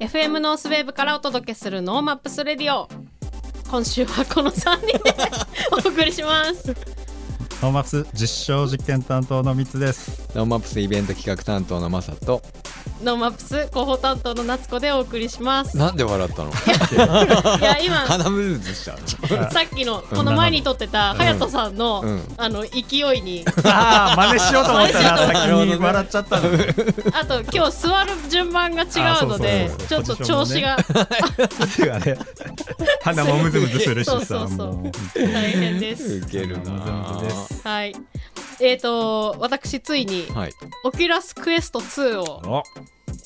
FM ノースウェーブからお届けするノーマップスレディオ。今週はこの3人でお送りします。ノーマップス実証実験担当のミツです。ノーマップスイベント企画担当のマサとノーマップス広報担当の夏子でお送りします。なんで笑ったの？いや今鼻ムズしたさっきのこの前に撮ってた隼人さんの、うん。あの勢いに。ああ真似しようと思った。ら先に笑っちゃったの。あと今日座る順番が違うのであちょっと調子が。鼻もムズムズするしさそうそうそう大変です。ウケるなムズムズです。はいえーと私ついにはい。オキュラスクエスト2をご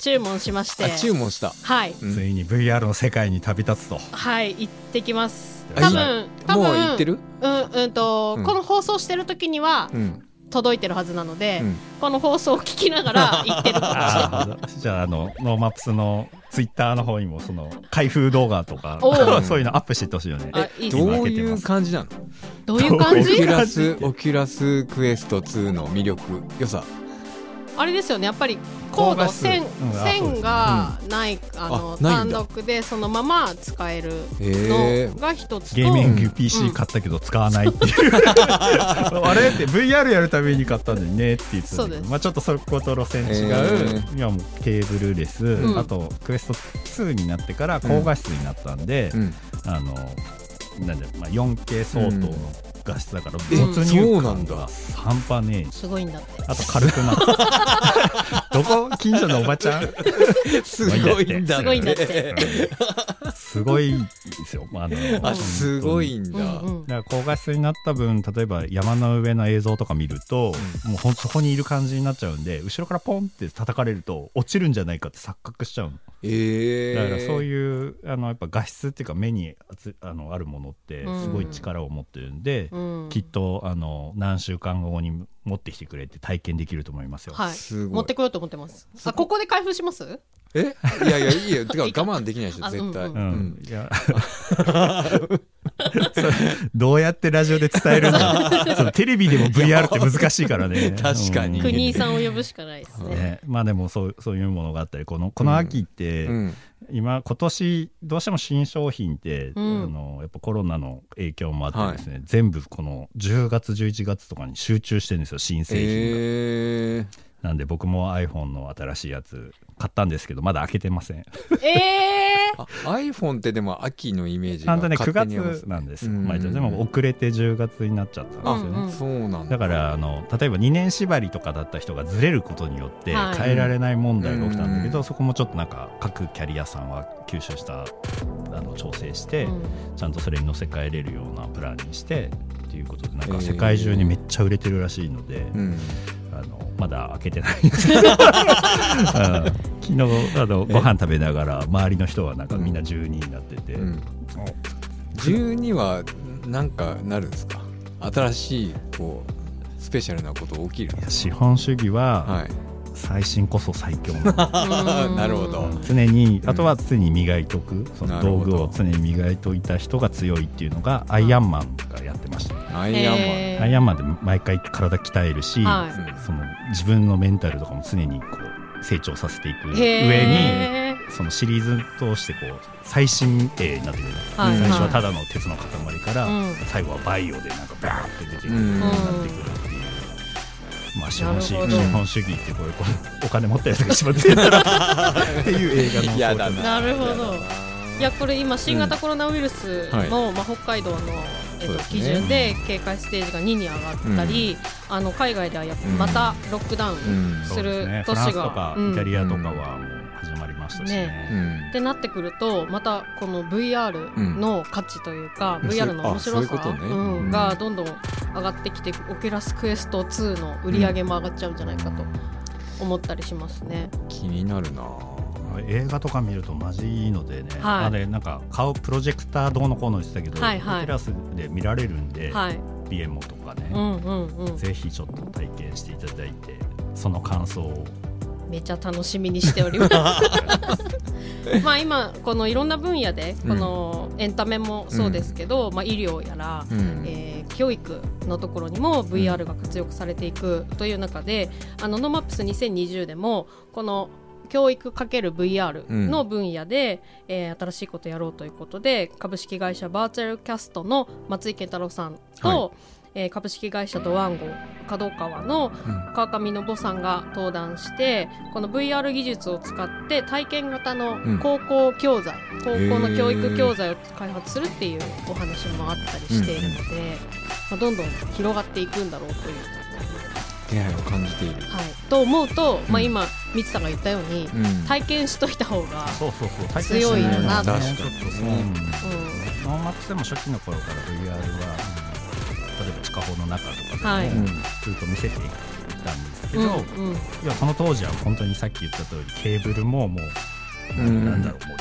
注文しまして。あ注文した。はい。うん。ついに VR の世界に旅立つと。はい行ってきます。あ多分多分もう行ってる？うんうんと、うん。この放送してる時にはうん届いてるはずなので、うん。この放送を聞きながら 行ってる。かもしれないじゃああのノーマップスのツイッターの方にもその開封動画とか そういうのアップしていってほしいよね。どういう感じなの？どういう感じ？オキュラスオキュラスクエスト2の魅力良さあれですよねやっぱりコード線、線がない、あの単独でそのまま使えるのが一つと、ゲーミングうん。PC 買ったけど使わないっていう、あれって VR やるために買ったんだよねって言ってたまあちょっとそこと路線違う、え今もうケーブルレス、うん。あとクエスト2になってから高画質になったんで、うん。あのなんだろうまあ 4K 相当の画質だからえ没入そうなんだ。感が半端ねえ。すごいんだって。あと軽くなった。どこ？近所のおばちゃん？すごいんだすごいんだって。すごいですよ、まあ、あのあすごいんだ。うんうんだから高画質になった分例えば山の上の映像とか見ると、もうほんそこにいる感じになっちゃうんで後ろからポンって叩かれると落ちるんじゃないかって錯覚しちゃうの。ええだからそういうあのやっぱ画質っていうか目にあつあのあるものってうん。すごい力を持ってるんで、うんきっとあの何週間後に持ってきてくれて体験できると思いますよ。はい。すごい。持ってこようと思ってます。あここで開封します？え？いやいやいいよ。てか 我慢できないでしょあ絶対うん。ううん。ん。いや。それどうやってラジオで伝えるんだ そのテレビでも VR って難しいからね。確かに。うん。国井さんを呼ぶしかないですね。ね、まあでもそうそういうものがあったりこのこの秋って、うん今今年どうしても新商品って、うん。あのやっぱコロナの影響もあってですね、全部この10月11月とかに集中してるんですよ新製品が、えなんで僕も iPhone の新しいやつ買ったんですけどまだ開けてません。ええー、あ iPhone ってでも秋のイメージがちゃんとね9勝手にあります。月なんですよ、うん。毎年でも遅れて10月になっちゃったんで。すよね、そうなんだ。だからあの例えば2年縛りとかだった人がずれることによってはい。変えられない問題が起きたんだけど、うん。そこもちょっとなんか各キャリアさんは吸収したあの調整して、うん。ちゃんとそれに乗せ替えれるようなプランにしてっていうことでなんえー。か世界中にめっちゃ売れてるらしいので、うんあのまだ開けてない。昨日あのご飯食べながら周りの人はなんかみんな12になってて、うん。12はなんかなるんですか？新しいこうスペシャルなこと起きるんです資本主義ははい最新こそ最強 なるほど。常にうん。あとは常に磨いとく、その道具を常に磨いといた人が強いっていうのがアイアンマンがやってました、アイアンマン、えーアイアンマンで毎回体鍛えるし、はい。その自分のメンタルとかも常にこう成長させていく上にそのシリーズ通してこう最新鋭になってくる、はい。最初はただの鉄の塊から、うん。最後はバイオでなんかバーって出てくるよううん。になってくるっていう。まあ資本主義資本主義ってこういうお金持ったやつが一番強い。んだなっていう映画のやだな。なるほど。いやこれ今新型コロナウイルスはい。の、まあ、北海道の、えっと基準で警戒ステージが2に上がったり、あの海外ではやっぱうんまたロックダウンうん。する都市が。フランスとかうんイタリアとかはもう始まりましたしね。うん。ってなってくるとまたこの VR の価値というか、うん。VR の面白さあそういうことね。うん。うん。がどんどん上がってきてオキュラスクエスト2の売り上げも上がっちゃうんじゃないかと思ったりしますね。気になるな。映画とか見るとマジいいのでね、はい。あれなんか顔プロジェクターどうのこうの言ってたけど、はいはい。オキュラスで見られるんで、はい、ビエモとかね、うんうんうん、ぜひちょっと体験していただいてその感想をめちゃ楽しみにしております。まあ今このいろんな分野でこのエンタメもそうですけど、まあ、医療やら、うん。えー教育のところにも VR が活用されていくという中で、あのノマップス2020でもこの教育 ×VR の分野で、えー新しいことやろうということで株式会社バーチャルキャストの松井健太郎さんと、はえー株式会社ドワンゴ角川のうん。川上信さんが登壇してこの VR 技術を使って体験型のん。高校教材、高校の教育教材を開発するっていうお話もあったりしているので、まあ、どんどん広がっていくんだろうという、気配を感じている、はい、と思うと、まあ、うん。今みつさんが言ったように、うん。体験しといた方が、そうそうそう体強いよなとちょっとそう、ねうんうん。ノーマッでも初期の頃から VR は、うん例えば地下壕の中とかでも、ずっと見せていたんですけど、うんうん。いやその当時は本当にさっき言った通りケーブルももう、うん。なんだろうもう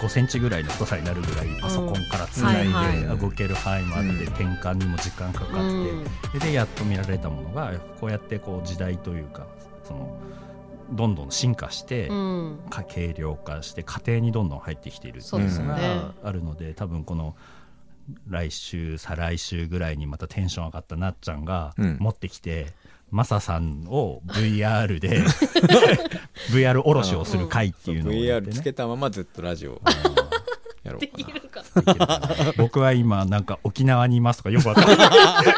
5センチぐらいの太さになるぐらいパソコンからつないで、動ける範囲もあって、うん。転換にも時間かかって、うん。ででやっと見られたものがこうやってこう時代というかそのどんどん進化して、うん。か軽量化して家庭にどんどん入ってきているっていうのがあるので多分この来週再来週ぐらいにまたテンション上がったなっちゃんがうん。持ってきて、マサさんを VR で VR おろしをする会っていうのをやって VR つねけたままずっとラジオやろうでかな。きるかできるか。な僕は今なんか沖縄にいますとかよくわかんない。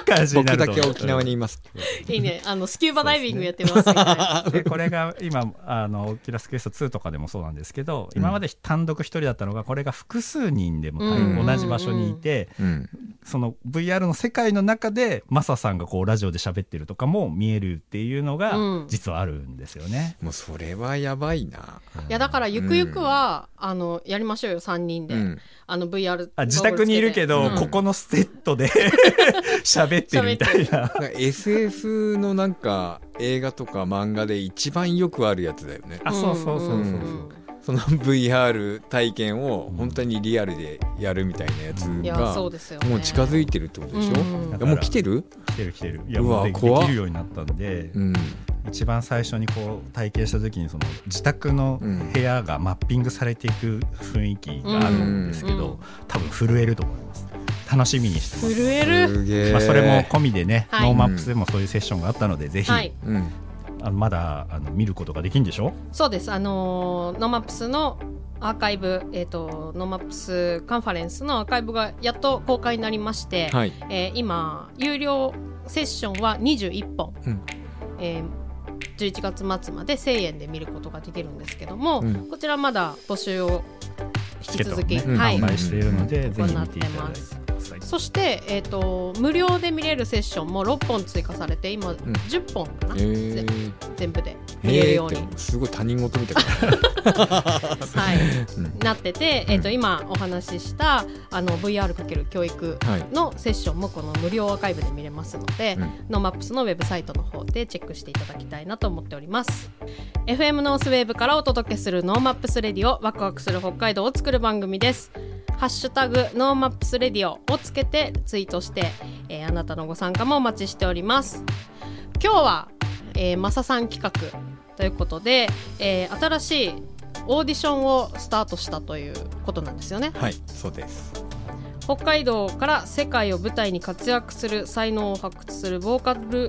感じにな僕だると思う。け沖縄にいますいいね。あのスキューバダイビングやってます これが今あのオキュラスクエスト2とかでもそうなんですけど、今まで単独一人だったのがこれが複数人でもうん。同じ場所にいて、うん。その VR の世界の中でマサさんがこうラジオで喋ってるとかも見えるっていうのがうん。実はあるんですよね。もうそれはやばいな、いやだからゆくゆくは、あのやりましょうよ3人で、うんあの VR あ自宅にいるけど、うん。ここのセットで 喋ってるみたいな。なんか SF のなんか映画とか漫画で一番よくあるやつだよね。あそうそうそうそう。んんその VR 体験を本当にリアルでやるみたいなやつがそうですよ、ね、もう近づいてるってことでしょ、うん。もう来てる？来てる来てる。いやうわもうでで怖っ。きるようになったんで、うん一番最初にこう体験した時にその自宅のうん。部屋がマッピングされていく雰囲気があるんですけど、うん。多分震えると思います。楽しみにしてます。震える。まあ、それも込みでね、はい。ノーマップスでもそういうセッションがあったので、ぜひ、はい。うん。あのまだあの見ることができるんでしょ？そうです。あのーノーマップスのアーカイブ、えー、とノーマップスカンファレンスのアーカイブがやっと公開になりまして、はい。えー今有料セッションは21本、うん。えー11月末まで1000円で見ることができるんですけども、うんこちらまだ募集を引き続き、ねはい販売しているので、うんぜひ見ていただいてください。そして、えー、と無料で見れるセッションも6本追加されて今10本かな、えー、全部で見れるえように、すごい他人事みたい。はい、うん。なってて、えー、とうん今お話ししたあの VR× 教育な、はいのセッションもこの無料アーカイブで見れますので、うん。ノーマップスのウェブサイトの方でチェックしていただきたいなと思っております。FM ノースウェーブからお届けするノーマップスレディオワクワクする北海道を作る番組ですハッシュタグノーマップスレディオをつけてツイートして、えーあなたのご参加もお待ちしております。今日は、えー、マサさん企画ということで、えー新しいオーディションをスタートしたということなんですよね。はいそうです。北海道から世界を舞台に活躍する才能を発掘するボーカル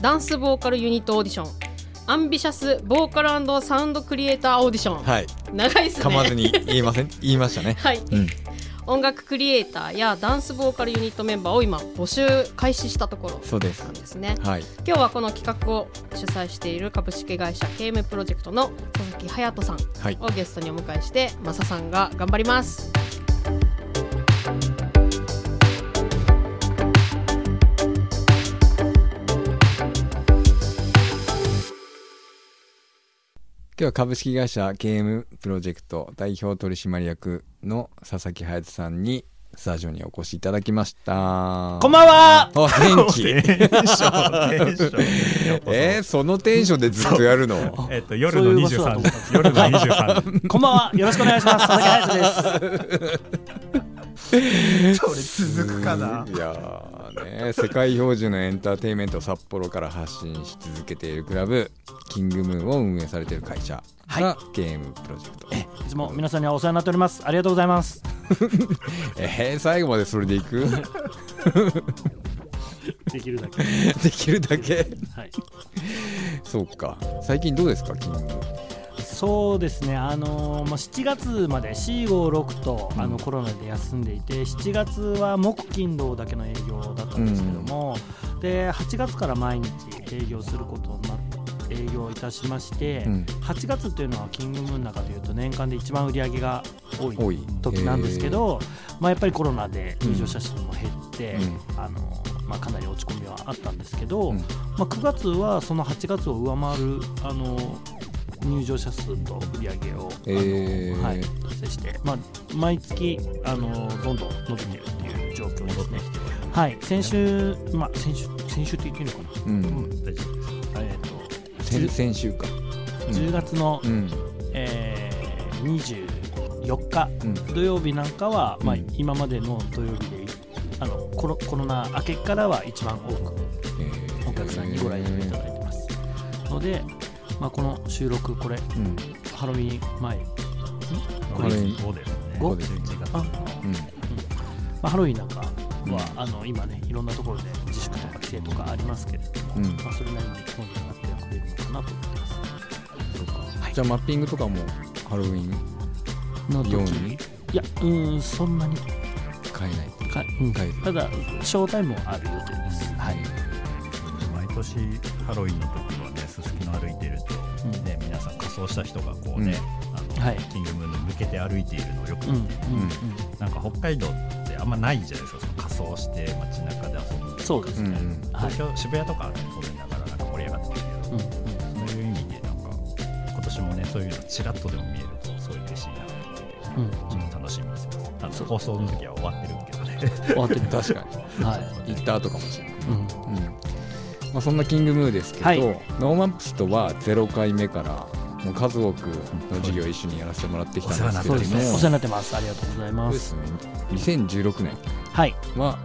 ダンスボーカルユニットオーディションアンビシャスボーカルサウンドクリエイターオーディション、はい。長いですね。噛まずに言いません？言いましたね。はい、うん。音楽クリエイターやダンスボーカルユニットメンバーを今募集開始したところそうです。なんですね。はい。今日はこの企画を主催している株式会社 KM プロジェクトの佐々木隼人さんはい。をゲストにお迎えしてマサさんが頑張ります今日は株式会社 KM プロジェクト代表取締役の佐々木隼人さんにスタジオにお越しいただきました。こんばんは。あ元気。えー、そのテンションでずっとやるの？えっと夜のそういう場所だと思った23夜の23 こんばんは。よろしくお願いします。佐々木隼人です。それ続くかな？いやーね世界標準のエンターテインメントを札幌から発信し続けているクラブキングムーンを運営されている会社がゲームプロジェクト、えいつも皆さんにはお世話になっております。ありがとうございます。えー、最後までそれでいく？できるだけ。できるだけ？はい。そうか。最近どうですか？キング。ムーンそうですね、あのーまあ、7月まで456と、あのコロナで休んでいて7月は木金土だけの営業だったんですけども、で8月から毎日営業することになって営業いたしまして、うん。8月っていうのはキングムーンの中でいうと年間で一番売り上げが多い多い。時なんですけど、まあ、やっぱりコロナで入場者数も減って、うん。あのまあ、かなり落ち込みはあったんですけど、うん。まあ、9月はその8月を上回るあの入場者数と売り上げを、えー。はい、達成して、まあ、毎月あのどんどん伸びてるっていう状況ですね。はい、先週、まあ、先週先週って言っていいのかな、うん、大丈夫。ですえーと先10先週か。10月の、うん。えー24日うん。土曜日なんかは、まあうん、今までの土曜日であのコロコロナ明けからは一番多くえー。お客さんにご来場いただいてます、ので、まあ、この収録これうん。ハロウィン前、これ5ですね。五11月。あ。うん。まあ、ハロウィンなんかは、うん。あの今ねいろんなところで自粛とか規制とかありますけれども、うん。まあ、それなりに盛り上がってはくれるのかなと思ってます。そうかはいじゃあマッピングとかもハロウィンの時。ように？いやうーんそんなに。買えないか、うん。買える。ただショータイムもある予定です。はい、毎年ハロウィンの時はねすすきの歩いてると、うんね、皆さん仮装した人がこうね、あのはいキングムーンに向けて歩いているのをよくうんうん見て、なんか北海道ってあんまないじゃないですかその仮装して街中で遊ぶうん、そうですね、うんはい東京、渋谷とかはね当然ながらなんか盛り上がってるけど、うんうんそういう意味でなんか今年もねそういうのちらっとでも見えるとすごい嬉しいなっていううんちょっと楽しみにしてますあのそう放送の時は終わってるけどね終わってる確かにはい、行った後かもしれない、うん、うんまあ、そんなキングムーですけど、はい。ノーマップスとは0回目からもう数多くの授業を一緒にやらせてもらってきたんですけども。ね。お世話になってます。ありがとうございます。すね。2016年は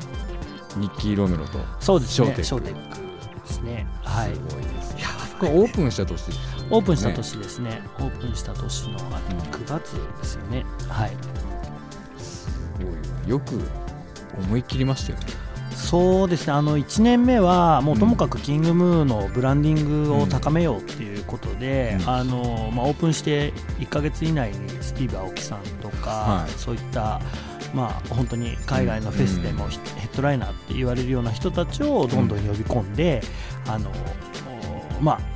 ニッキー・ロメロとそうですね。ショーテック。ですね。はい。すごいです、これオープンした年ですオープンした年ですね。オープンした年のあの9月ですよね。はい。すごいなよく思い切りましたよねそうですね。あの1年目はもうともかくキングムーのブランディングを高めようっていうことで、うん。あのまあ、オープンして1ヶ月以内にスティーブ・アオキさんとか、はい。そういった、まあ、本当に海外のフェスでもヒヘッドライナーって言われるような人たちをどんどん呼び込んで、あのまあ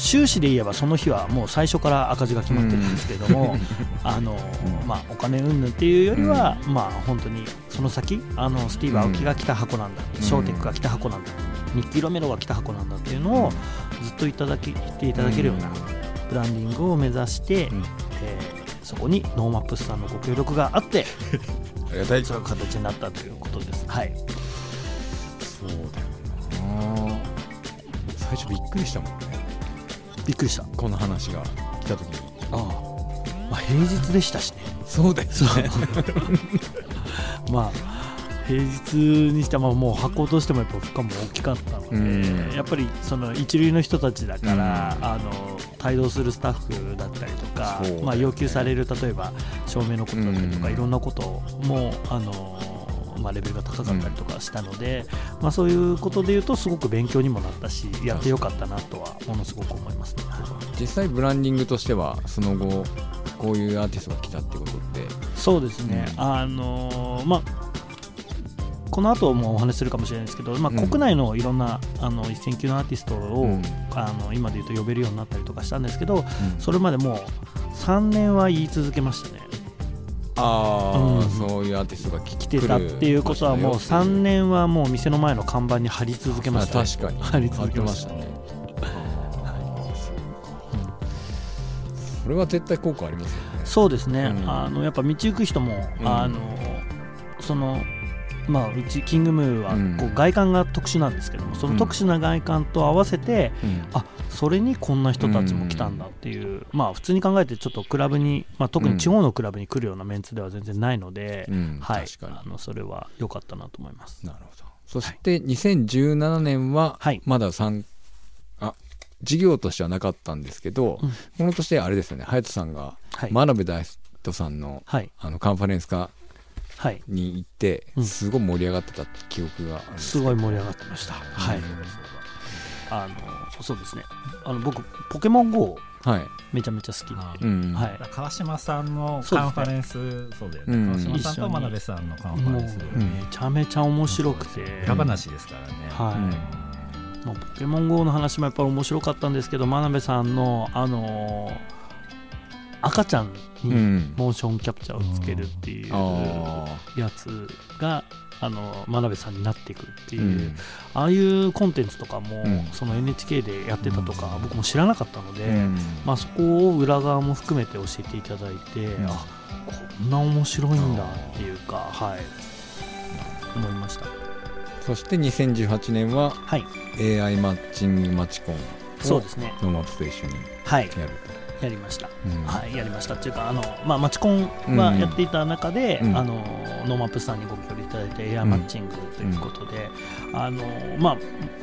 収支で言えばその日はもう最初から赤字が決まってるんですけども、あのまあ、お金云々っていうよりは、まあ、本当にその先あのスティーブ・アオキが来た箱なんだ、うん。ショーテックが来た箱なんだニッキー・ロメロが来た箱なんだっていうのをずっといただき言っていただけるようなブランディングを目指して、うん。えーそこにノーマップスさんのご協力があって ありがたい。そういう形になったということです。はい、そうだよな。最初びっくりしたもんねびっくりした。この話が来た時に。ああ。まあ、平日でしたしね。そうだよそう。まあ平日にしてはまあもう箱としてもやっぱ負荷も大きかったので、うん。やっぱりその一流の人たちだから、うん。あの帯同するスタッフだったりとか、まあ、要求される例えば照明のことだったりとか、うん。いろんなこともあの、まあ、レベルが高かったりとかしたので、まあ、そういうことでいうとすごく勉強にもなったしやってよかったなとはものすごく思いますね。実際ブランディングとしてはその後こういうアーティストが来たってことってそうですね、うん。あのーまあこの後もお話しするかもしれないですけど、まあ、うん。国内のいろんなあの一線級のアーティストを、うん。あの今で言うと呼べるようになったりとかしたんですけどそれまでもう3年は言い続けましたねああ、うん。そういうアーティストが来来てたっていうことはもう3年はもう店の前の看板に貼り続けました、ね、確かに。貼り続けましたね。あーそうそれは絶対効果ありますよね。そうですね、うん。あのやっぱ道行く人も、うん。あのそのまあ、うちキングムーはうん。こう外観が特殊なんですけどもその特殊な外観と合わせて、うん。あそれにこんな人たちも来たんだっていう、まあ普通に考えてちょっとクラブに、まあ、特に地方のクラブに来るようなメンツでは全然ないので、うん。はい、あのそれは良かったなと思います。なるほど。そして2017年ははい。まだ参あ事業としてはなかったんですけど、うん。この年あれですよね。隼人さんがはい、真鍋大斗さんのはい。あのカンファレンス化はい、に行ってうん。すごい盛り上がってた記憶があるすごい盛り上がってました。はい、あのそうですね。あの僕ポケモン GO はい、めちゃめちゃ好きで、あうんはい。川島さんのカンファレンスそうだよね。うん。川島さんと真鍋さんのカンファレンスうんめちゃめちゃ面白くて、裏話ですからね。はい。もうポケモン GO の話もやっぱり面白かったんですけど真鍋さんの、あのー赤ちゃんうにん。モーションキャプチャーをつけるっていうあやつが、あの真鍋さんになっていくっていう、ーうん。ああいうコンテンツとかも、うん。その NHK でやってたとか、うん。僕も知らなかったので、うん。まあ、そこを裏側も含めて教えていただいて、ん。あこんな面白いんだっていうか、はい、思いました。そして2018年ははい。AI マッチングマチコンそうですね。ノーマップスと一緒にはい、やりました。と、うん。はい、やりましたっていうか、あの、まあ、マチコンはやっていた中で、うん。あの、ノーマップスさんにご協力いただいて、 AI マッチングということで。あの、まあ、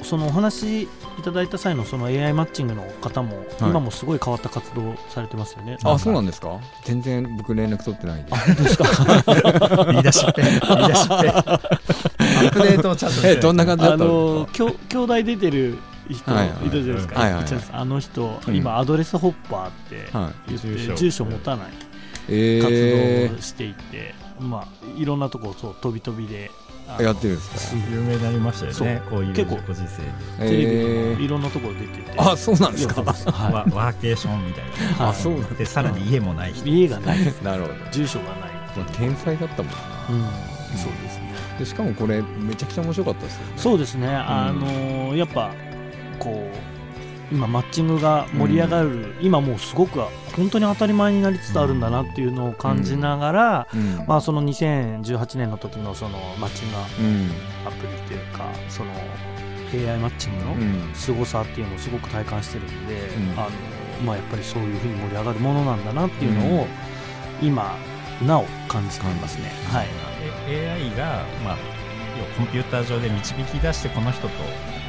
そのお話いただいた際の、その AI マッチングの方も、今もすごい変わった活動されてますよね。あそうなんでですか？全然僕連絡取ってないんで。すか？言い出しっぺ。言い出しっぺ。アップデートをちゃんとして。えどんな感じだあったんの、兄弟出てる人はいはいい。るじゃないですか。はいはいはい。あの人、うん。今アドレスホッパーってって、住所。住所持たない。え活ー動をしていて、まあいろんなとこそう飛び飛びでやってるんですか？す有名になりましたよねこういう結構ご時世。でテレビにえーもいろんなところ出てて、あそうなんですか？はワワーケーションみたいな。はいあそうなんでさらに家もない家がないですなるほど。住所がない、まあ天才だったもんな。うん、そうですね。でしかもこれめちゃくちゃ面白かったですよね。そうですね。あのーやっぱこう今マッチングが盛り上がる、今もうすごく本当に当たり前になりつつあるんだなっていうのを感じながら、うん。まあその2018年の時のそのマッチングうんアプリというかその AI マッチングの、うん。凄さっていうのをすごく体感してるんで、うん。あのまあ、やっぱりそういうふうに盛り上がるものなんだなっていうのを、今なお感じていますね。はい、え AI が、まあ、要はコンピューター上で導き出してこの人と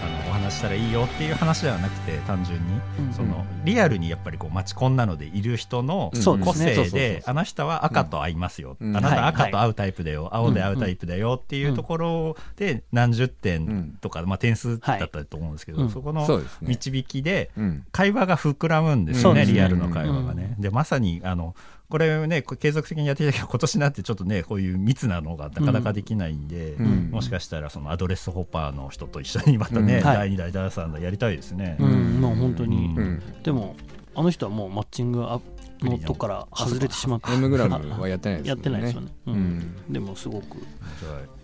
あのお話したらいいよっていう話ではなくて単純にうんそのリアルにやっぱりこうマチコンなのでいる人のうん個性であの人は赤と合いますよ、うん。あなた赤と合うタイプだよ、青で合うタイプだよっていうところで何十点とか、まあ、点数だったと思うんですけど、はい。そこの導きでうん。会話が膨らむんですよね、そうですね。リアルの会話がね。でまさにあのこれね継続的にやってきたけど今年になってちょっとねこういう密なのがなかなかできないんで、うん。もしかしたらそのアドレスホッパーの人と一緒にまたね、うんはい。第2代第3代やりたいですね。うんもう本当に、うん。でもあの人はもうマッチングアのとこから外れてしまってエムグラムはやってないですね。ってないですよね、うん。うん。でもすごく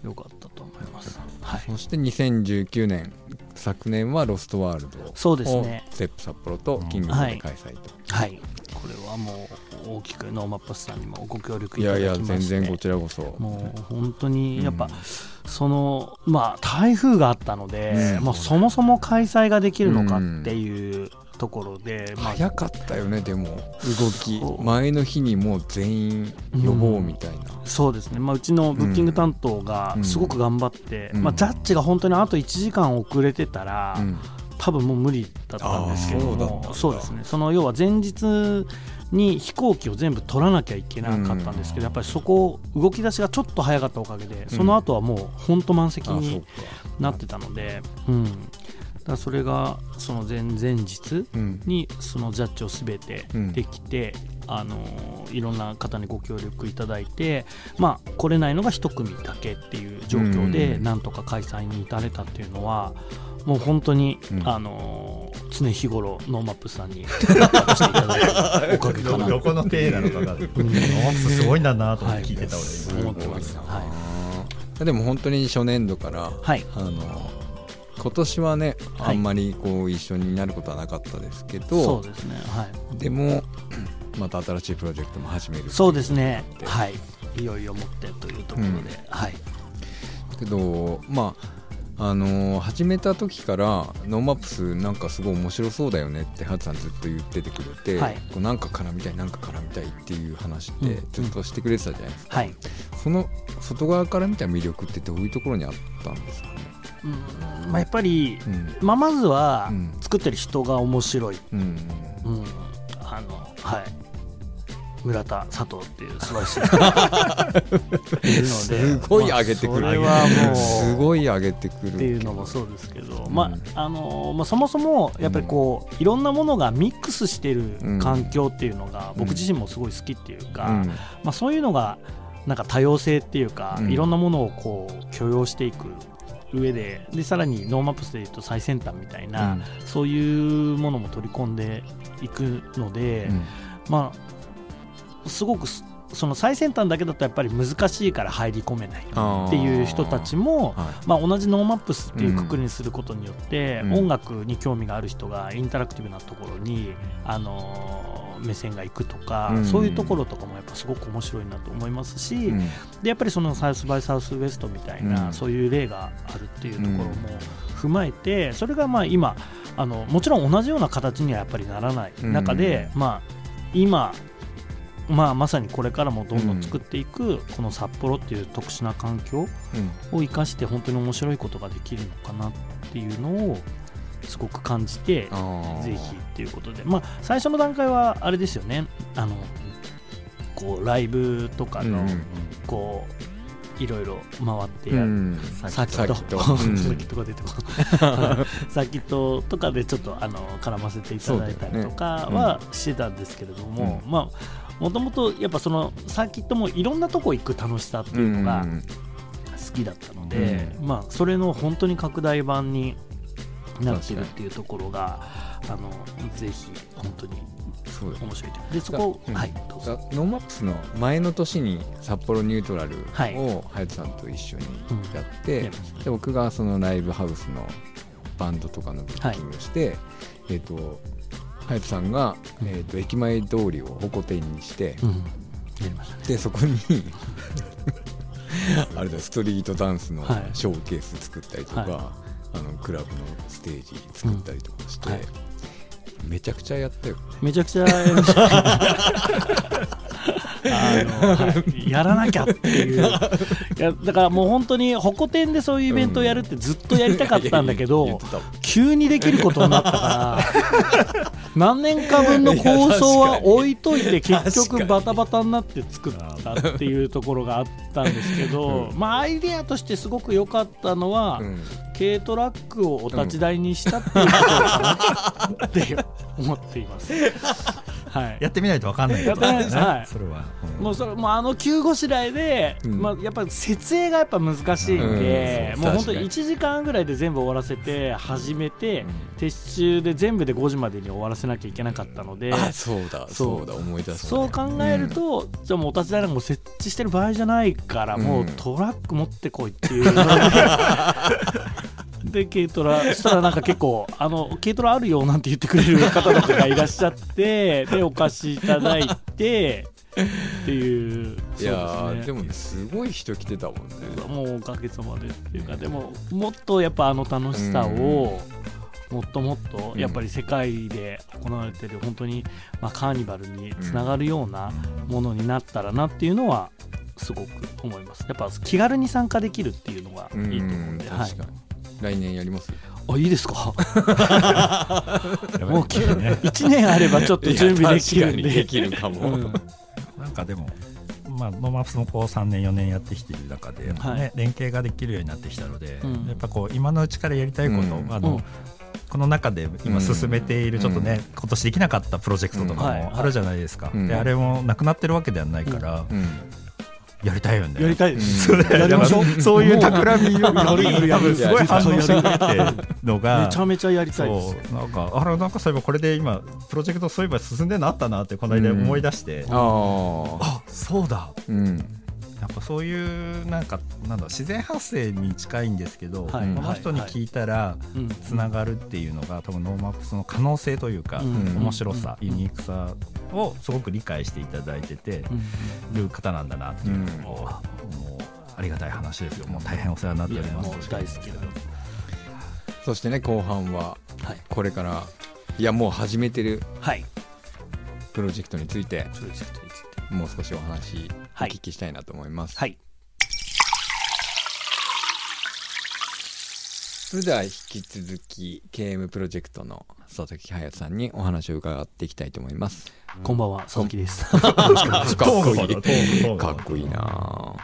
良かったと思います。はい。そして2019年昨年はロストワールドそうですね。をプレシャスホール札幌とキングで開催と、はい、これはもう大きくノーマップスさんにもご協力いい、ただやいやきまして。全然こちらこそ。もう本当にやっぱ、うんそのまあ台風があったので、うんもうそもそも開催ができるのかっていうところで、まあ早かったよねでも。動き。前の日にもう全員呼ぼうみたいな、そうですね、まあ、うちのブッキング担当がすごく頑張って、うん。まあ、ジャッジが本当にあと1時間遅れてたら、うん。多分もう無理だったんですけどそうですね。その要は前日に飛行機を全部取らなきゃいけなかったんですけど、うん。やっぱりそこ動き出しがちょっと早かったおかげでその後はもう本当満席にかなってたので、うん、だそれがその前々日うん。にそのジャッジをすべてうんできて、あのいろんな方にご協力いただいて、まあ、来れないのが一組だけっていう状況で、うん。なんとか開催に至れたっていうのはもう本当に、うん。あの常日頃ノーマップさんに おかげかな。とどどこの手なのかが、ノースすごいんだなと聞いてた俺、思ってます。はでも本当に初年度から、はい。あの今年はねはい。あんまりこう一緒になることはなかったですけい、ど、そうですね、はい、でも また新しいプロジェクトも始めるそうですね。はい、いよいよもってというところで、うん。はい、けどまああのー始めた時からノーマップスなんかすごい面白そうだよねってハツさんずっと言っててくれて、はい。こうなんか絡みたいなんか絡みたいっていう話ってうん。ずっとしてくれてたじゃないですか、はい、その外側から見た魅力ってどういうところにあったんですかね、うん。まあ、やっぱり、うん。まあ、まずはうん。作ってる人が面白い、うん。うん、あのはい村田佐藤っていう素晴らしいいるので。すごい上げてくるまあそれはもうすごい上げてくるっていうのもそうですけど、うんまああのまあ、そもそもやっぱりこう、いろんなものがミックスしてる環境っていうのが、うん。僕自身もすごい好きっていうか、うん。まあ、そういうのがなんか多様性っていうか、うん。いろんなものをこう許容していく上ででさらにノーマップスでいうと最先端みたいな、そういうものも取り込んでいくので、うん。まあすごくすその最先端だけだとやっぱり難しいから入り込めないっていう人たちも、はまあ、同じノーマップスっていうくくりにすることによって、うん。音楽に興味がある人がインタラクティブなところに、あのー目線がいくとか、うん。そういうところとかもやっぱすごく面白いなと思いますし、でやっぱりそのサウスバイサウスウエストみたいな、うん。そういう例があるっていうところも踏まえてそれがまあ今あのもちろん同じような形にはやっぱりならない中で、まあ今まあ、まさにこれからもどんどん作っていく、この札幌っていう特殊な環境を生かして本当に面白いことができるのかなっていうのをすごく感じてぜひっていうことで、まあ、最初の段階はあれですよね。あのこうライブとかの、うんこういろいろ回ってやる、うん。サーキット。サーキット。うん。サーキットが出てこ サーキットとかでちょっとあの絡ませていただいたりとかはしてたんですけれども、まあもともとやっぱそのサーキットもいろんなとこ行く楽しさっていうのがうん。好きだったので、まあそれの本当に拡大版になってるっていうところがあのぜひ本当にそうだ面白いとでそこ、うんはいどうぞ。ノーマップスの前の年に札幌ニュートラルはい。を隼人さんと一緒にやって、やりましたで僕がそのライブハウスのバンドとかのブッキングをして、えっ、と隼人さんが、うん。えー、と駅前通りをホコ天にして、うん、でそこに あれだストリートダンスのはい。ショーケース作ったりとか、はい。あのクラブのステージ作ったりとかして、うんはい。めちゃくちゃやったよね。めちゃくちゃやりましたあの、はい。やらなきゃっていう。いやだからもう本当にホコ天でそういうイベントをやるってずっとやりたかったんだけど、言ってたもん。急にできることになったから 何年か分の構想は置いといて結局バタバタになって作ったっていうところがあったんですけど、まあアイデアとしてすごく良かったのは、うん軽トラックをお立ち台にしたっていうことかなって思っています。はい。やってみないと分かんないけど はい。それは、うん。もうそれもうあの急ごしらえで、うん。まあ、やっぱ設営がやっぱ難しいんで、うん。もう本当に確かに。1時間ぐらいで全部終わらせて始めて、うん。撤収で全部で5時までに終わらせなきゃいけなかったのであそうだそそううだ思い出したそう考えると、じゃあもうお立ち台なんかもう設置してる場合じゃないから、もうトラック持ってこいっていうの で。で軽トラそしたらなんか結構あの軽トラあるよなんて言ってくれる方とかがいらっしゃって でお貸しいただいてっていういやでもねすごい人来てたもんね。もうおかげさまでっていうかでももっとやっぱあの楽しさをもっともっとうん。やっぱり世界で行われてる本当にまあカーニバルにつながるようなものになったらなっていうのはすごく思います。やっぱ気軽に参加できるっていうのがいいと思うんで、はい。確かに来年やります。あいいですか？もう1年あればちょっと準備できるんで。できるかも、うん。なんかでも、まあ、ノーマップスもこう3年4年やってきている中で、ねはい。連携ができるようになってきたので、うん。やっぱこう今のうちからやりたいこと、うん。あのうんこの中で今進めているちょっとね、うん。今年できなかったプロジェクトとかもあるじゃないですか、うん。であれもなくなってるわけではないから、うんやりたいよね。やりたいです、うん。やりましょう。そういう企みをやるやるやる多分すごい反応してくれてるのが。めちゃめちゃやりたいです。そう。なんかあれなんかそういえばこれで今プロジェクトそういえば進んでるのあったなってこの間思い出して、あああそうだ。うんやっぱそういうなんかなんだ自然発生に近いんですけど、はい。この人に聞いたらうん。つながるっていうのが多分ノーマップスの可能性というか、うん。面白さ、うん。ユニークさをすごく理解していただいててうん。る方なんだなっていうのを、もうありがたい話ですよ。もう大変お世話になっております。大好きなそしてね後半ははい。これからいやもう始めてるはい。プロジェクトについて。プロジェクト。についてもう少しお話おはい。聞きしたいなと思います、はい。それでは引き続き KM プロジェクトの佐々木隼人さんにお話を伺っていきたいと思います。こんばんは佐々木です。かっこい。い。かかっこいいな。あ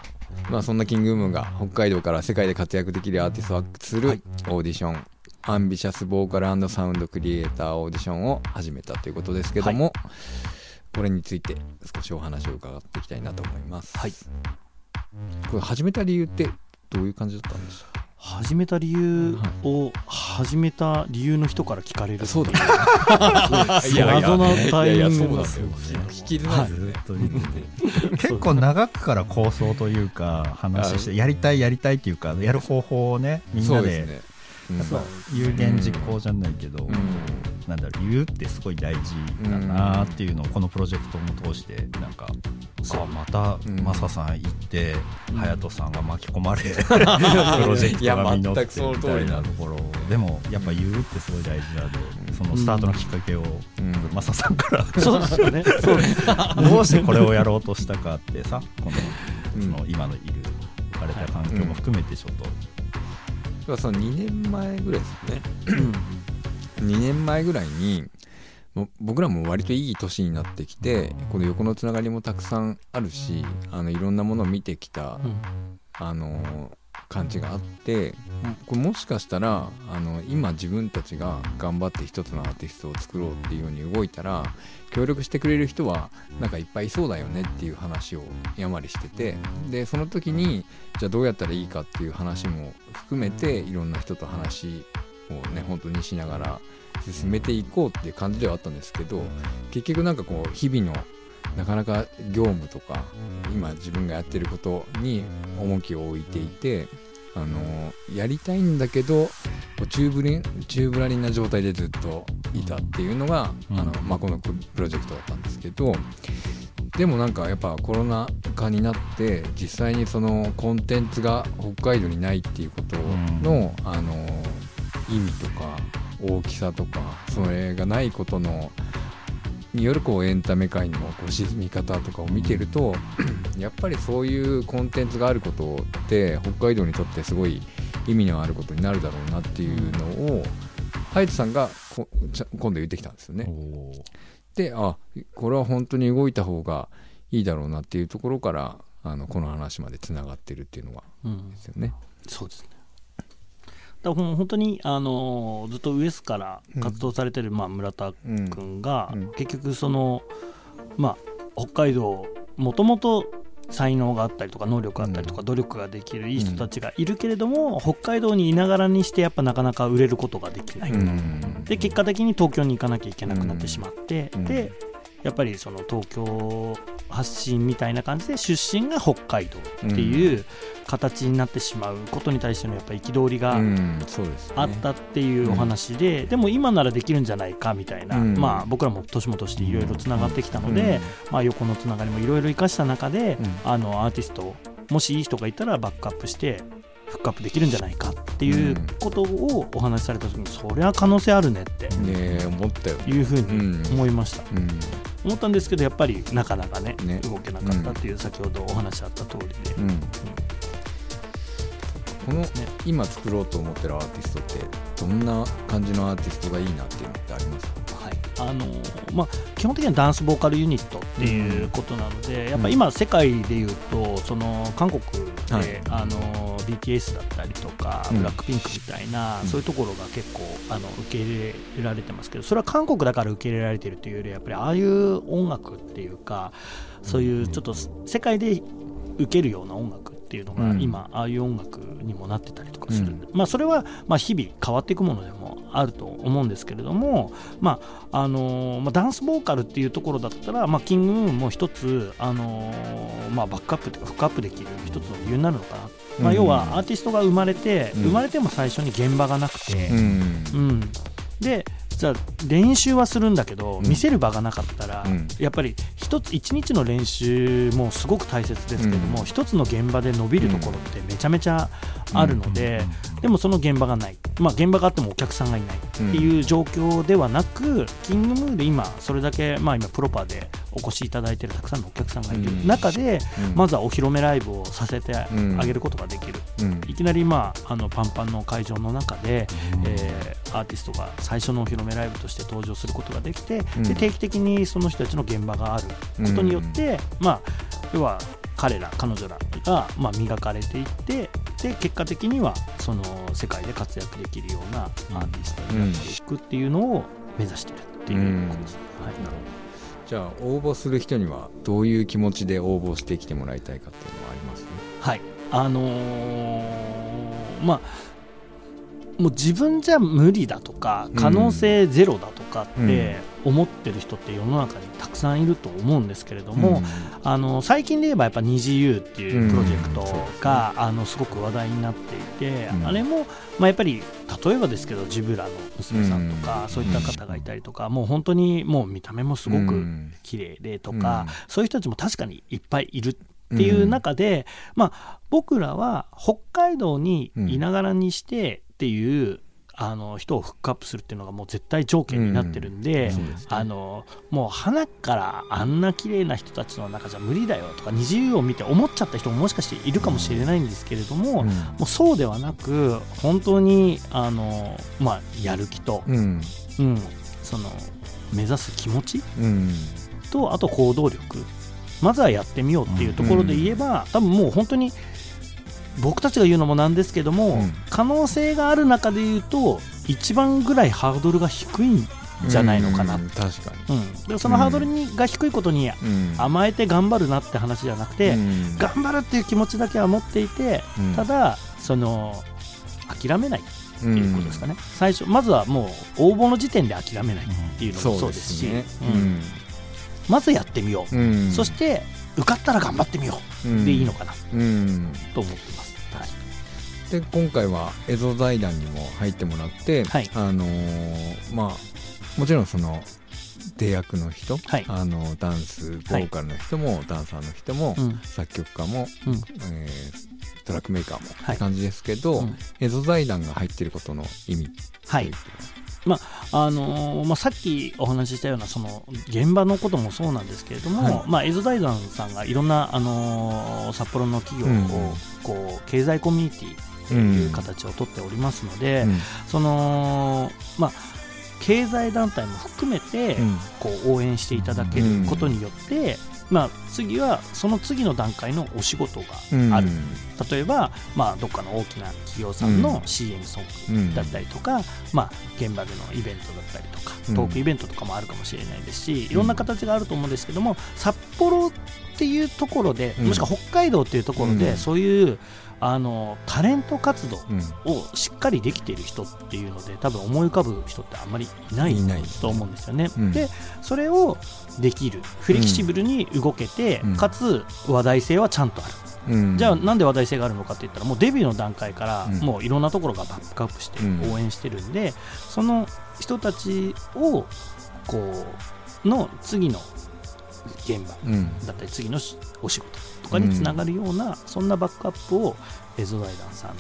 まあそんなキングムーが北海道から世界で活躍できるアーティストを発掘するはい。オーディション、アンビシャスボーカルサウンドクリエイターオーディションを始めたということですけども、これについて少しお話を伺っていきたいなと思います。はい。これ始めた理由ってどういう感じだったんでしょ始めた理由を始めた理由の人から聞かれるそうだいや謎のタイミングがすごいだよ聞きづらいですね。ずっと言って。て結構長くから構想というか話してやりたいやりたいっていうかやる方法をねみんなでそうですね。うん。有言実行じゃないけど、うんなんだろう言うってすごい大事だなっていうのをこのプロジェクトも通してなんか、あまたうん。マサさん行ってうん。隼人さんが巻き込まれ プロジェクトが実っていや全くそのみたいなところでもやっぱ言うってすごい大事だとそのスタートのきっかけをうん。マサさんから。そうですよね。どうしてこれをやろうとしたかってさこのうん。その今のいる置かれた環境も含めてちょっと、その2年前ぐらいですよね 2年前ぐらいに僕らも割といい年になってきてこの横のつながりもたくさんあるしあのいろんなものを見てきた、うん。あの感じがあってこれもしかしたらあの今自分たちが頑張って一つのアーティストを作ろうっていうように動いたら協力してくれる人はなんかいっぱいいそうだよねっていう話をやまりしててでその時にじゃあどうやったらいいかっていう話も含めていろんな人と話をね本当にしながら進めていこうっていう感じではあったんですけど結局なんかこう日々のなかなか業務とか今自分がやってることに重きを置いていてあのやりたいんだけど宙ぶり宙ぶらりんな状態でずっといたっていうのが、うん。あのまあ、このプロジェクトだったんですけどでもなんかやっぱコロナ禍になって実際にそのコンテンツが北海道にないっていうことの、あの意味とか大きさとかそれがないことのによるこうエンタメ界のこう沈み方とかを見てると やっぱりそういうコンテンツがあることって北海道にとってすごい意味のあることになるだろうなっていうのをハイトさんがこ今度言ってきたんですよね。であこれは本当に動いた方がいいだろうなっていうところからあのこの話までつながってるっていうのがうんですよね。そうですねだから本当に、あのずっとウエスから活動されてる、まあ、村田うん君が、うん。結局その、まあ、北海道もともと才能があったりとか能力があったりとか努力ができるいい人たちがいるけれども、北海道にいながらにしてやっぱなかなか売れることができない、うん。で結果的に東京に行かなきゃいけなくなってしまって、うん。でやっぱりその東京発信みたいな感じで出身が北海道っていう形になってしまうことに対してのやっぱ憤りがあったっていうお話で、でも今ならできるんじゃないかみたいな、うん。まあ、僕らも年も年でいろいろつながってきたので、まあ、横のつながりもいろいろ生かした中で、うん。あのアーティストもしいい人がいたらバックアップしてフックアップできるんじゃないかっていうことをお話しされた時にそりゃ可能性あるねってね思ったよ。いうふうにうん。思いました、うん。思ったんですけどやっぱりなかなかねね。動けなかったっていう先ほどお話あった通りで、うん。このね。今作ろうと思ってるアーティストってどんな感じのアーティストがいいなっていうのってありますか？はいあのーまあ、基本的にはダンスボーカルユニットっていうことなので、やっぱ今世界でいうとその韓国で、はい。あのー BTS だったりとか、うん。ブラックピンクみたいな、うん。そういうところが結構あの受け入れられてますけどそれは韓国だから受け入れられてるというよりやっぱりああいう音楽っていうかそういうちょっと世界で受けるような音楽っていうのがうん。今、ああいう音楽にもなってたりとかする、うん。まあ、それはまあ日々変わっていくものでもあると思うんですけれども、まああのーまあ、ダンスボーカルっていうところだったら、まあ、キングムーンも一つ、あのーまあ、バックアップというかフックアップできる一つの理由になるのかな、まあ、うん。要はアーティストが生まれて、うん。生まれても最初に現場がなくて、ん。うん、でじゃあ練習はするんだけど、うん。見せる場がなかったら、うん。やっぱり一つ一日の練習もすごく大切ですけども、うん。一つの現場で伸びるところってめちゃめちゃあるので、でもその現場がない、まあ、現場があってもお客さんがいないっていう状況ではなく、キングムーで今それだけ、まあ、今プロパーでお越しいただいているたくさんのお客さんがいるうん。中で、うん。まずはお披露目ライブをさせてあげることができる、うん。いきなり、まあ、あのパンパンの会場の中で、えーアーティストが最初のお披露目ライブとして登場することができて、うん。で定期的にその人たちの現場がある。ことによって、まあ、要は彼ら彼女らが、まあ、磨かれていってで結果的にはその世界で活躍できるようなアーティストになっていくっていうのを目指しているっていうことですね。はい。じゃあ応募する人にはどういう気持ちで応募してきてもらいたいかっていうのはありますはい、あのーまあもう自分じゃ無理だとか可能性ゼロだとかって思ってる人って世の中にたくさんいると思うんですけれども、あの最近で言えばやっぱ「二次 U」っていうプロジェクトが、あのすごく話題になっていて、うん。あれも、まあ、やっぱり例えばですけどジブラの娘さんとか、うん。そういった方がいたりとか、もう本当にもう見た目もすごくうん。綺麗でとか、うん。そういう人たちも確かにいっぱいいるっていう中で、まあ、僕らは北海道にいながらにしてっていう、あの人をフックアップするっていうのがもう絶対条件になってるんで、うんですね。あのもう花からあんな綺麗な人たちの中じゃ無理だよとか二次優を見て思っちゃった人ももしかしているかもしれないんですけれども、もうそうではなく本当にあの、まあ、やる気と、うん。うん、その目指す気持ちうん。とあと行動力。まずはやってみようっていうところで言えば、多分もう本当に僕たちが言うのもなんですけども、うん。可能性がある中で言うと一番ぐらいハードルが低いんじゃないのかな、うん確かうん。でそのハードルにが低いことにに、うん。甘えて頑張るなって話じゃなくて、うん。頑張るっていう気持ちだけは持っていて、うん。ただその諦めないっていうことですかね、最初まずはもう応募の時点で諦めないっていうのもそううですし。すね、うん。まずやってみよう、うん。そして受かったら頑張ってみよう。でいいのかな。うん。と思ってます、はいで今回はエゾ財団にも入ってもらって、はい。あのーまあもちろんその出役の人、はい。あのダンスボーカルの人も、ダンサーの人も、うん。作曲家も、うん。えートラックメーカーも、はい。って感じですけど、うん。エゾ財団が入ってることの意味はい。あのーまあ、さっきお話ししたようなその現場のこともそうなんですけれども、はい。まあ、エゾダイザンさんがいろんな、あのー札幌の企業を、うん。こう経済コミュニティっていう形をとっておりますので、うん。そのまあ、経済団体も含めて、うん。こう応援していただけることによって、まあ、次はその次の段階のお仕事がある、例えば、まあ、どっかの大きな企業さんうのん CM ソンうんグだったりとか、まあ、現場でのイベントだったりとかうん。トークイベントとかもあるかもしれないですし、いろんな形があると思うんですけども札幌っていうところで、うん。もしくは北海道っていうところで、うん。そういうあのタレント活動うん。をしっかりできている人っていうので多分思い浮かぶ人ってあんまりいないと思うんですよね。うん。でそれをできるフレキシブルに動けて、うん。かつ話題性はちゃんとある、うん。じゃあなんで話題性があるのかって言ったらもうデビューの段階からうん。もういろんなところがバックアップしてうん。応援してるんで、その人たちをこうの次の現場うん。だったり次のしお仕事とかにつながるような、そんなバックアップをエゾダイダンさん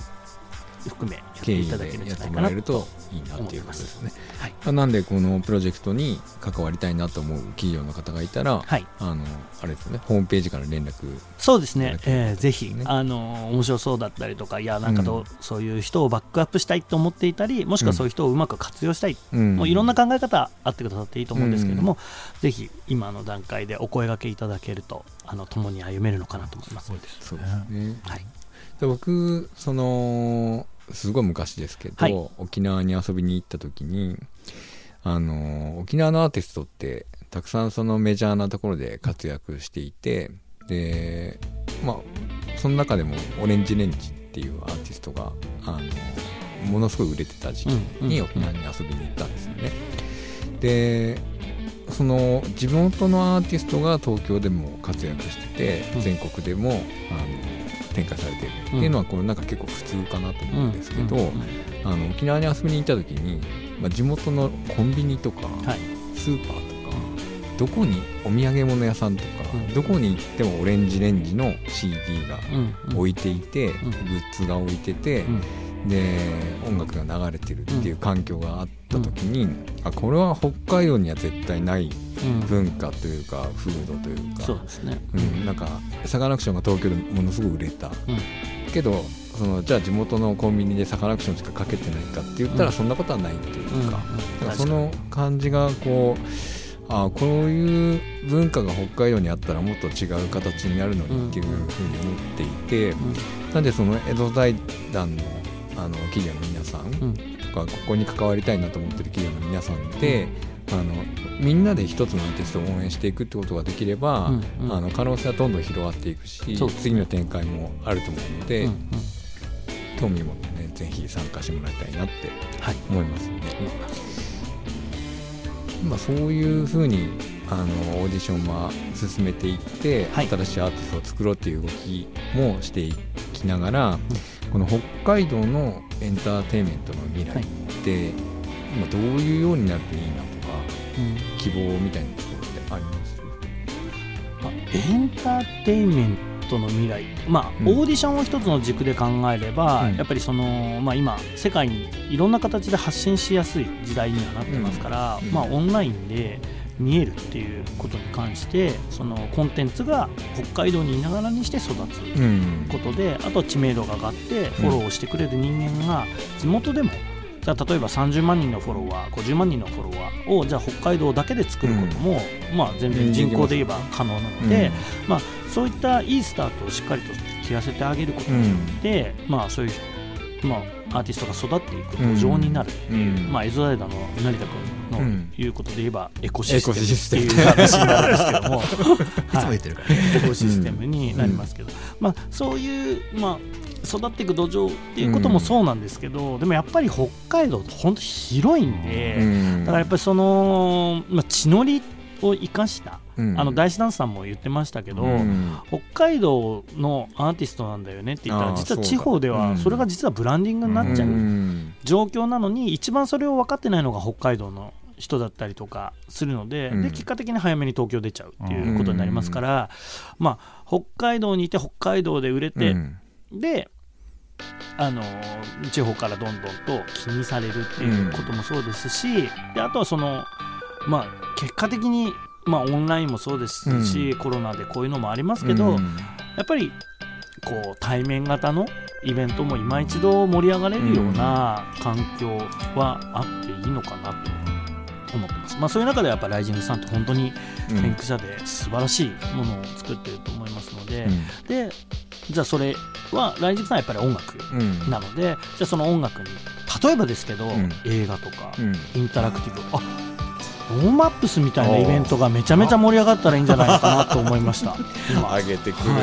含めやって経緯いただけるんじでやってゃないかなともらえるといいなっていうことですね。はい。まあなんでこのプロジェクトに関わりたいなと思う企業の方がいたら、はい。あのあれですよねホームページから連絡そうですね、やってえーぜひ、ね。あの面白そうだったりとか、いや、なんかどう、うん。そういう人をバックアップしたいと思っていたり、もしくはそういう人をうまく活用したい、うん。もういろんな考え方あってくださっていいと思うんですけれども、ぜひ今の段階でお声掛けいただけると、あの共に歩めるのかなと思います。そうですね。はい、で僕そのすごい昔ですけど、はい。沖縄に遊びに行った時にあの沖縄のアーティストってたくさんそのメジャーなところで活躍していてでまあその中でもオレンジレンジっていうアーティストがあのものすごい売れてた時期にうん沖縄に遊びに行ったんですよね。でその地元のアーティストが東京でも活躍してて、うん。全国でもあの展開されてるっていうのはこれなんか結構普通かなと思うんですけど、あの沖縄に遊びに行った時にまあ、地元のコンビニとか、はい。スーパーとか、どこにお土産物屋さんとか、うん。どこに行ってもオレンジレンジの CD がうん置いていて、んグッズが置いてて、うん。で音楽が流れてるっていう環境があった時に、あこれは北海道には絶対ないうん。文化というか風土というか、そうですね。うん、なんかサカナクションが東京でものすごく売れた、うん。けどそのじゃあ地元のコンビニでサカナクションしかかけてないかって言ったうん。らそんなことはないといううん。うん。か,、その感じがこうあこういう文化が北海道にあったらもっと違う形になるのにっていうふうに思っていて、なんでその江戸財団のあの企業の皆さんかここに関わりたいなと思ってる企業の皆さんで、あのみんなで一つのアーティストを応援していくってことができれば、うんうん。あの可能性はどんどん広がっていくし、次の展開もあると思うので、うんうん。興味もねぜひ参加してもらいたいなってはい。思いますね。まあ、そういうふうにあのオーディションは進めていって、はい。新しいアーティストを作ろうっていう動きもしていきながら、この北海道のエンターテインメントの未来って、今どういうようになるといいなとかうん。希望みたいなところってあります？まあエンターテインメントの未来、まあうん。オーディションを一つの軸で考えれば、うん。やっぱりその、まあ、今世界にいろんな形で発信しやすい時代にはなってますから、うん。まあ、オンラインで見えるっていうことに関してそのコンテンツが北海道にいながらにして育つうん。ことであとは知名度が上がってフォローをしてくれる人間が地元でもじゃあ例えば30万人のフォロワー50万人のフォロワーをじゃあ北海道だけで作ることも、まあ、全然人口で言えば可能なので、まあ、そういったいいスタートをしっかりと切らせてあげることによって、まあ、そういう、まあ、アーティストが育っていく土壌になる。っていう、うん。まあ、エゾダイダの成田君のうん。言うことで言えばエコシステムっていう話になるんですけども。い。つも言ってるから、エコシステムになりますけど、まあ、そういう、まあ、育っていく土壌っていうこともそうなんですけど、でもやっぱり北海道って本当広いんで、うん。だからやっぱりその、まあ、地のりを生かした、うん。あの大師ダンスさんも言ってましたけど、うん。北海道のアーティストなんだよねって言ったら実は地方ではうん。それが実はブランディングになっちゃう。うん。状況なのに一番それを分かってないのが北海道の人だったりとかするので,、うん。で結果的に早めに東京出ちゃうっていうことになりますから、まあ、北海道にいて北海道で売れて、うん。であの地方からどんどんと気にされるっていうこともそうですし、であとはその、まあ、結果的に、まあ、オンラインもそうですし、うん。コロナでこういうのもありますけど、うん。やっぱりこう対面型のイベントも今一度盛り上がれるような環境はあっていいのかなと。思ってます、まあ、そういう中ではやっぱライジングさんって本当にうん。先駆者で素晴らしいものを作ってると思いますので、うん。でじゃあそれはライジングさんはやっぱり音楽うん。なのでじゃあその音楽に例えばですけど、ん。映画とか、うん。インタラクティブあノーマップスみたいなイベントがめちゃめちゃ盛り上がったらいいんじゃないかなと思いました。今。上げてくるな、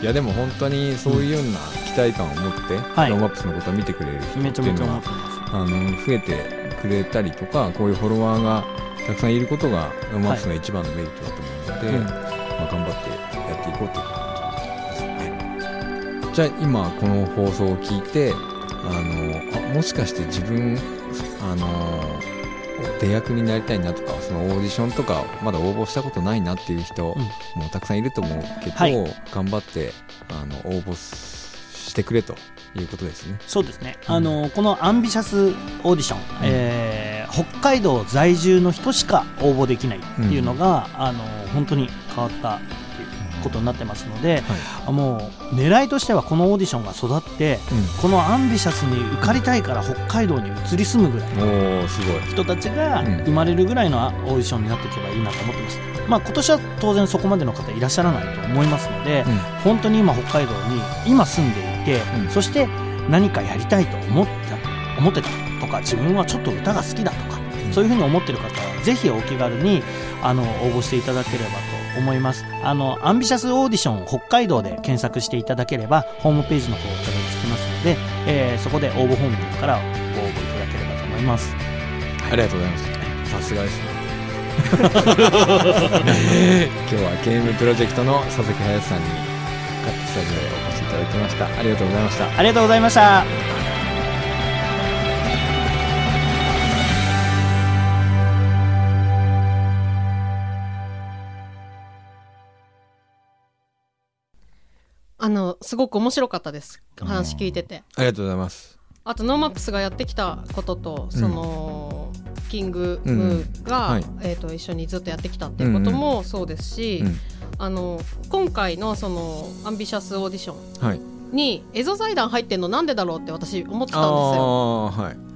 い、やでも本当にそういうような期待感を持って、はい。ノーマップスのことを見てくれる人っていうのは思ってます。あの増えてくれたりとかこういうフォロワーがたくさんいることがノーマップスの一番のメリットだと思うので、うんまあ、頑張ってやっていこうという感じです。ねじゃあ今この放送を聞いてあのあもしかして自分あの出役になりたいなとかそのオーディションとかまだ応募したことないなっていう人うん。もたくさんいると思うけど、はい。頑張ってあの応募してくれということですね。そうですね、うん。あのこのアンビシャスオーディション、えー北海道在住の人しか応募できないっていうのが、あの本当に変わったことになってますので、はもう狙いとしてはこのオーディションが育ってこのアンビシャスに受かりたいから北海道に移り住むぐらいおおすごい。人たちがうん生まれるぐらいのオーディションになっていけばいいなと思ってます。まあ、今年は当然そこまでの方いらっしゃらないと思いますので、本当に今北海道に今住んでいて、うん。そして何かやりたいと思った思ってたとか自分はちょっと歌が好きだとか、うん。そういうふうに思ってる方はぜひお気軽にあの応募していただければと思います。あのアンビシャスオーディション北海道で検索していただければホームページの方たどり着きますので、えーそこで応募フォームからご応募いただければと思います。ありがとうございます。さすがですね。今日はゲームプロジェクトの佐々木林さんにスタジオへお越しいただきました。ありがとうございました。ありがとうございました。あのすごく面白かったです。話聞いてて、ありがとうございます。あとノーマップスがやってきたこととその、うん、キングムーが、うん。はい、えーと、一緒にずっとやってきたっていうこともそうですし、うん。あの今回のそのアンビシャスオーディションはい。にエゾ財団入ってんのなんでだろうって私思ってたんですよ。はい。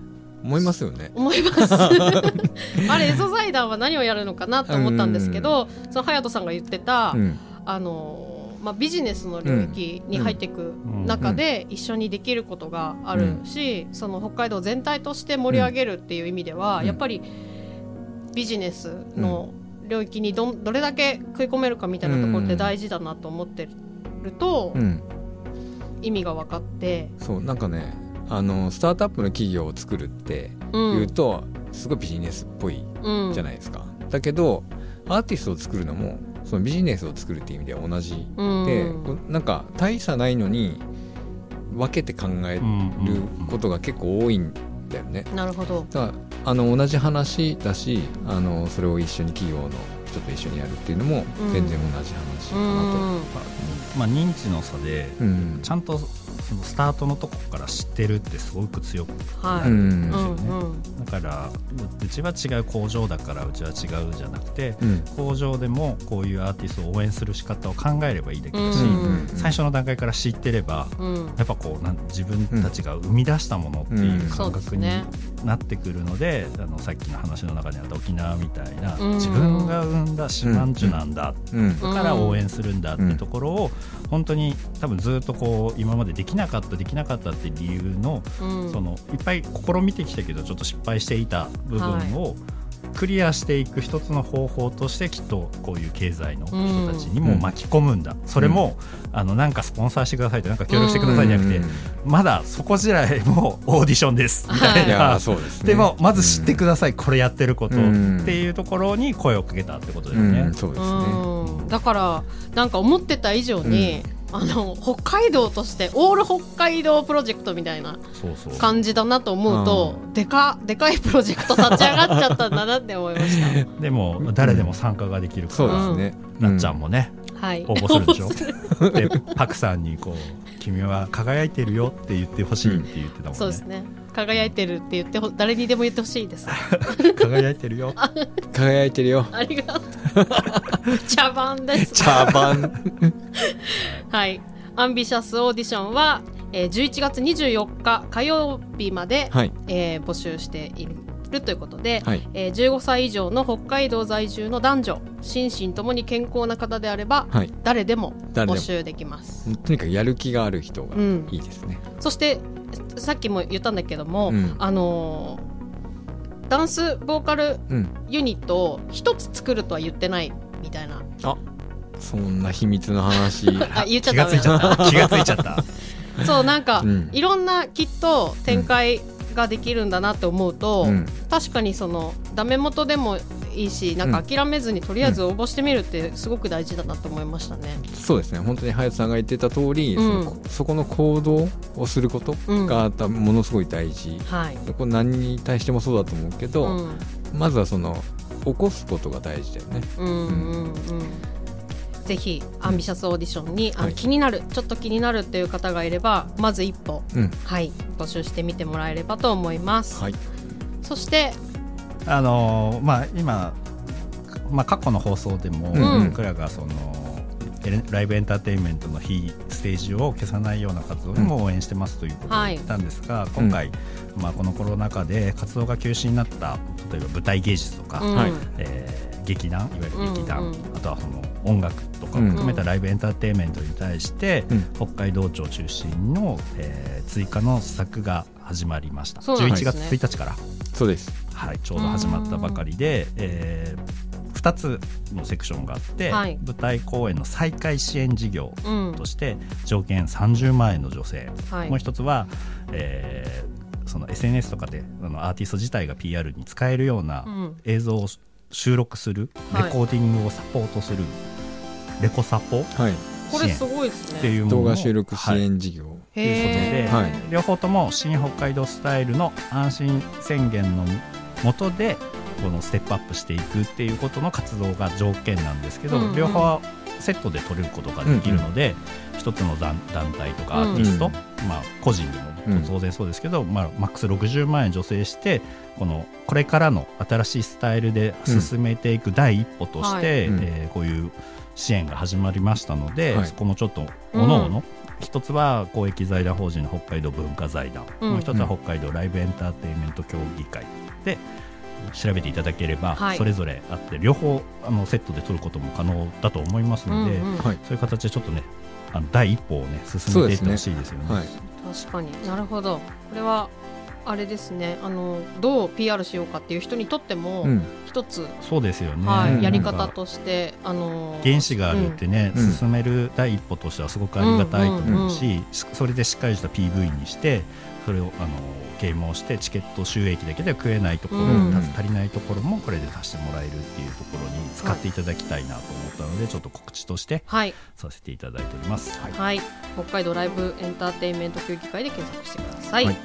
思いますよね。思います。あれエゾ財団は何をやるのかなと思ったんですけど、その隼人さんが言ってた、うん。あのまあ、ビジネスの領域に入っていく中で一緒にできることがあるし、その北海道全体として盛り上げるっていう意味では、うん。やっぱりビジネスの領域にどんどれだけ食い込めるかみたいなところって大事だなと思ってるとうん。意味が分かって、そうなんかねあのスタートアップの企業を作るってうん。言うと、すごいビジネスっぽいうん、じゃないですか、だけどアーティストを作るのもそのビジネスを作るっていう意味では同じうん。で、こうなんか大差ないのに分けて考えることが結構多いんだよね。なるほど。だからあの同じ話だしあのそれを一緒に企業の人と一緒にやるっていうのもうん。全然同じ話かうなと。ん。まあ、認知の差でうん。ちゃんとそのスタートのとこから知ってるってすごく強くはい。うんうんですよね。うんだからうちは違う工場だからうちは違うじゃなくてうん。工場でもこういうアーティストを応援する仕方を考えればいいだけだし、うん最初の段階から知ってればうん。やっぱこうなん自分たちが生み出したものっていう感覚に。なってくるので,、あのさっきの話の中にあった沖縄みたいな、うん。自分が生んだ四万十なんだ、うん。だから応援するんだっていうところを、本当に多分ずっとこう今までできなかったできなかったって理由の,、うん。そのいっぱい試みてきたけどちょっと失敗していた部分を、クリアしていく一つの方法としてきっとこういう経済の人たちにも巻き込むんだ、それも、あのなんかスポンサーしてくださいとなんか協力してくださいじゃなくて、まだそこ自体もオーディションですみたいな、いやそうですね。でもまず知ってください、これやってること、うんっていうところに声をかけたってことだうん、よね。うんそうですね。うん。だからなんか思ってた以上に、あの北海道としてオール北海道プロジェクトみたいな感じだなと思うと、でかでかいプロジェクト立ち上がっちゃったんだなって思いまし でも誰でも参加ができるから、そうですね。なっちゃんもね、た。はい。応募するでしょ でパクさんにこう「君は輝いてるよ」って言ってほしいって言ってたもんね、そうですね。輝いてるって言ってほ誰にでも言ってほしいです。輝いてるよ 輝いてるよ。ありがとう。茶番です。茶番。はい。アンビシャスオーディションは、えー、11月24日火曜日まで、はいえー募集しているということで、はい。えー15歳以上の北海道在住の男女心身ともに健康な方であれば、はい。誰でも募集できます。とにかくやる気がある人がうんいいですね。そしてさっきも言ったんだけども、うんあのーダンスボーカルうん。ユニットを一つ作るとは言ってないみたいなそんな秘密の話。あ言っちゃ気ダメだがついちゃった気がついちゃった そうなんか、うんいろんなきっと展開ができるんだなって思うと、うん。確かにそのダメ元でもいいしなんか諦めずにとりあえず応募してみるってすごく大事だなと思いましたね。そうですね。本当に隼人さんが言ってた通り、うんそのそこの行動をすることうんが多分ものすごい大事。はい、これ何に対してもそうだと思うけど、うんまずはその起こすことが大事だよね。うんうんうんぜひアンビシャスオーディションに、あはい気になるちょっと気になるっていう方がいればまず一歩、うん。はい、募集してみてもらえればと思います。はい。そして、あのーまあ今、まあ、過去の放送でも、うん。僕らがそのライブエンターテインメントの非ステージを消さないような活動にも応援してますということを言ったんですが、今回、まあ、このコロナ禍で活動が休止になった例えば舞台芸術とか、うん。はい。えー劇団いわゆる劇団、うんうんあとはその音楽とかを含めたライブエンターテインメントに対して、うん。北海道庁中心の、えー追加の施策が始まりました、11そうなんですね。月1日から、そうです。はい、ちょうど始まったばかりで、え2つのセクションがあって、はい。舞台公演の再開支援事業うん。として条件30万円の助成、はい。もう一つは、えーその SNS とかであのアーティスト自体が PR に使えるようなうん。映像を収録する、はい。レコーディングをサポートするレコサポっはい。これすごいですね。ていうものを動画収録支はい援事業。ということで、はい。両方とも新北海道スタイルの安心宣言のもとでこのステップアップしていくっていうことの活動が条件なんですけど、うんうん。両方セットで取れることができるので、一つの団団体とかアーティスト、まあ、個人でも当然そうですけど、まあ、マックス60万円助成してこのこれからの新しいスタイルで進めていく第一歩として、うんはい。えーこういう支援が始まりましたので、はい。そこもちょっとおのおの一つは公益財団法人の北海道文化財団、うん。もう一つは北海道ライブエンターテインメント協議会で調べていただければ、はい。それぞれあって両方あのセットで取ることも可能だと思いますので、うんうんはい。そういう形でちょっとねあの第一歩をね進めていってほしいですよね。はい。確かに。なるほど。これはあれですね。あのどう PR しようかっていう人にとってもうん。一つ、そうですよね、はいうん。やり方としてあの原資があるってね、うん。進める第一歩としてはすごくありがたいと思うし、しそれでしっかりした PV にしてそれをあの啓蒙してチケット収益だけでは食えないところ、うん。足足りないところもこれで足してもらえるっていうところに使っていただきたいなと思ったので、ちょっと告知としてはい、させていただいております。はい。はい、北海道ライブエンターテインメント協議会で検索してください、はい。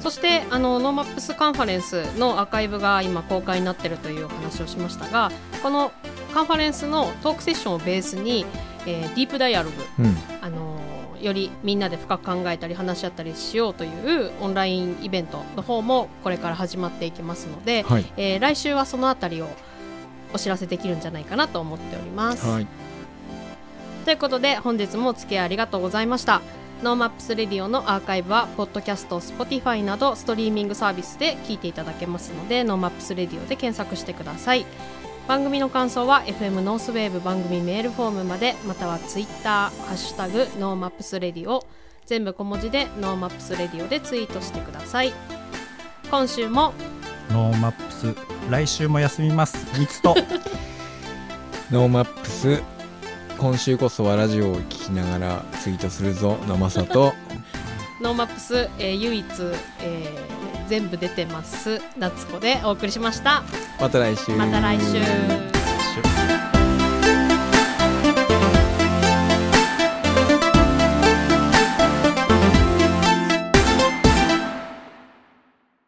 そしてあの NoMaps カンファレンスのアーカイブが今公開になっているというお話をしましたがこのカンファレンスのトークセッションをベースに、えー Deep Dialog うん。あのーよりみんなで深く考えたり話し合ったりしようというオンラインイベントの方もこれから始まっていきますので、はいえー来週はそのあたりをお知らせできるんじゃないかなと思っております。はいということで本日もお付き合いありがとうございました。 NoMaps Radio のアーカイブはポッドキャスト、Spotify などストリーミングサービスで聞いていただけますので NoMaps Radio で検索してください。番組の感想は FM ノースウェーブ番組メールフォームまでまたはツイッターハッシュタグ nomapsradio全部小文字で nomapsradio でツイートしてください。今週も NoMaps 来週も休みます。三つと NoMaps 今週こそはラジオを聞きながらツイートするぞのまさと NoMaps、えー唯一、えー全部出てます。夏子でお送りしました。また来週。また来週。週